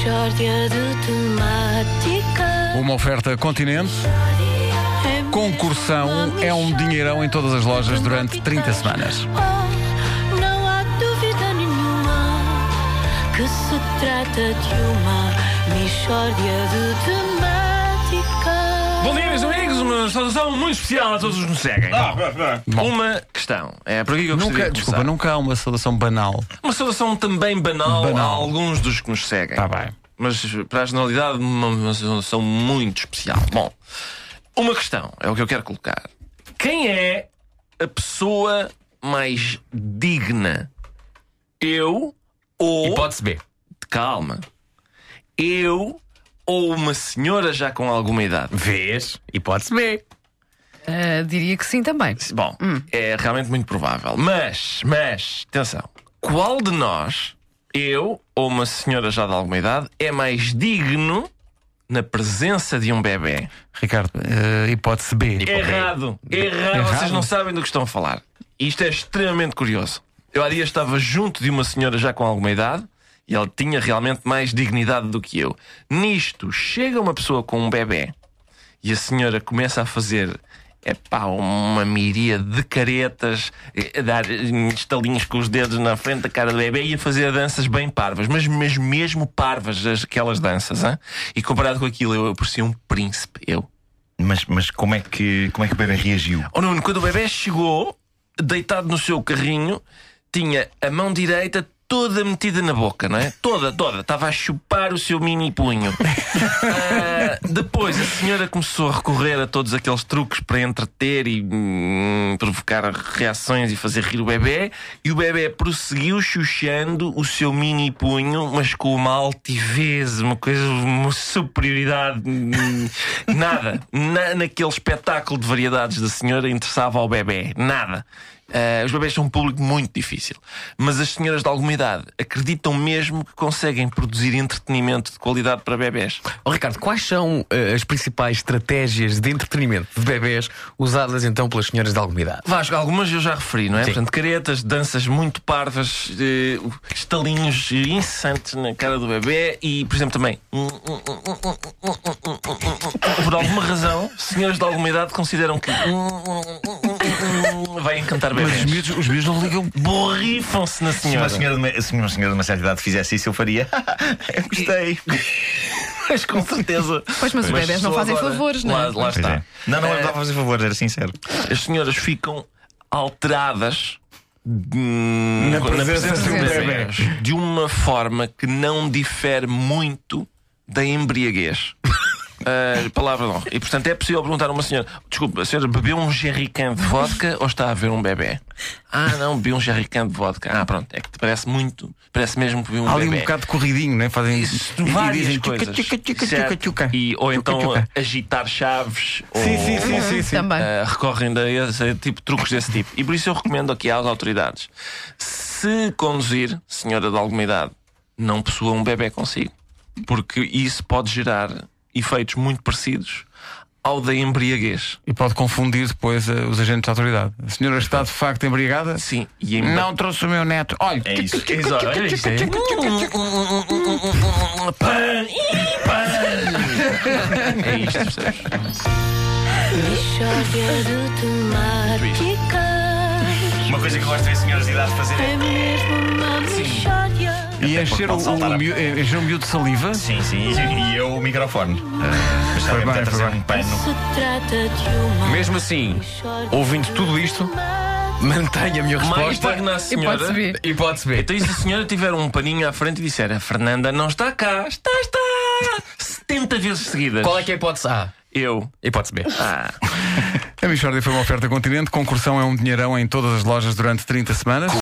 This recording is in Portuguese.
Mishória de temáticas. Uma oferta continente. Concursão é um dinheirão em todas as lojas durante 30 semanas. Oh, não há dúvida nenhuma que se trata de uma Mishória de temáticas. Bom dia, meus amigos. Uma saudação muito especial a todos os que nos seguem. Bom, Uma questão. É por aqui que eu Nunca, de desculpa, nunca há uma saudação banal. Uma saudação também banal, Banal. a alguns dos que nos seguem. Tá bem. Mas para a generalidade, uma, uma saudação muito especial. Bom, uma questão é o que eu quero colocar. Quem é a pessoa mais digna? Eu ou. Hipótese B. Calma. Eu ou uma senhora já com alguma idade? Vês? Hipótese B. Ah, diria que sim também. Bom, é realmente muito provável. Mas, mas, atenção. Qual de nós, eu ou uma senhora já de alguma idade, é mais digno na presença de um bebê? Ricardo, eh, hipótese B. Errado. Errado. Errado? Vocês não sabem do que estão a falar. Isto é extremamente curioso. Eu há dias estava junto de uma senhora já com alguma idade e ela tinha realmente mais dignidade do que eu. Nisto, chega uma pessoa com um bebê e a senhora começa a fazer. É pá, uma miríade de caretas, eh, a dar eh, estalinhos com os dedos na frente da cara do bebê e a fazer danças bem parvas, mas, mas mesmo parvas as- aquelas danças, hein? e comparado com aquilo, eu parecia um príncipe, eu. Mas, mas como, é que, como é que o bebê reagiu? Oh Nuno, quando o bebê chegou, deitado no seu carrinho, tinha a mão direita toda metida na boca, não é? Toda, toda. Estava a chupar o seu mini punho. Ah, depois a senhora começou a recorrer a todos aqueles truques para entreter e hum, provocar reações e fazer rir o bebê. E o bebê prosseguiu chuchando o seu mini punho, mas com uma altivez, uma coisa, uma superioridade. hum, Nada. Na, naquele espetáculo de variedades da senhora interessava ao bebê. Nada. Ah, os bebés são um público muito difícil. Mas as senhoras de alguma idade acreditam mesmo que conseguem produzir entretenimento de qualidade para bebés. Oh, Ricardo, quais são eh, as principais estratégias de entretenimento de bebés usadas então pelas senhoras de alguma idade? Vasco, algumas eu já referi, não é? Sim. Portanto, caretas, danças muito parvas, eh, estalinhos incessantes na cara do bebê e, por exemplo, também. Por alguma razão, senhoras de alguma idade consideram que. Vai encantar Mas os miúdos, os miúdos não ligam. Borrifam-se na Se senhora. uma senhora, se uma senhora de uma certa idade fizesse isso, eu faria. eu gostei. Mas com certeza. Pois, mas os bebés não fazem agora- favores, não lá, é? lá Pois está. é. Não, não Eh, é para fazer favor, era sincero. as senhoras ficam alteradas hum, Na presença de um bebés de uma forma que não difere muito da embriaguez. Ah, palavra não. E portanto é possível perguntar a uma senhora: Desculpa, a senhora bebeu um jerrycan de vodka ou está a ver um bebê? Ah, não, bebeu um jerrycan de vodka. Ah, pronto, é que te parece muito, parece mesmo que bebeu um Há ali um bocado de corridinho, né? Fazem Isso, e- e várias dizem coisas. tchuca, tchuca, tchuca, Certo. tchuca, tchuca. E, ou Tchuca, então tchuca. agitar chaves. Sim, ou, sim, sim, sim, sim. Também. Uh, recorrem a esse tipo, truques desse tipo. E por isso eu recomendo aqui às autoridades: se conduzir, senhora de alguma idade, não possua um bebê consigo. Porque isso pode gerar efeitos muito parecidos ao da embriaguez. E pode confundir depois eh, os agentes de autoridade. A senhora está de facto embriagada? Sim, e em Não trouxe o meu neto. Olha, É isso. Exato, olha isto é. Ih, pã. É isto, percebes? Uma coisa que eu gosto de ver senhoras de idade fazer É é. mesmo uma. E Até encher o, pode saltar o, a- miú- eh, encher o miúdo de saliva? Sim, sim, e eu o microfone. Mas se Foi alguém bem, foi trazer bem. um pano. Se trata de uma Mesmo assim, ouvindo tudo isto, mantenha a minha Mais resposta. pagna a senhora. Hipótese B. Hipótese B. Então, e se a senhora tiver um paninho à frente e disser a Fernanda não está cá, está, está, 70 vezes seguidas. Qual é que é a hipótese A? Eu. Hipótese B. Ah. A Michórdia foi uma oferta continente. Concursão é um dinheirão em todas as lojas durante 30 semanas.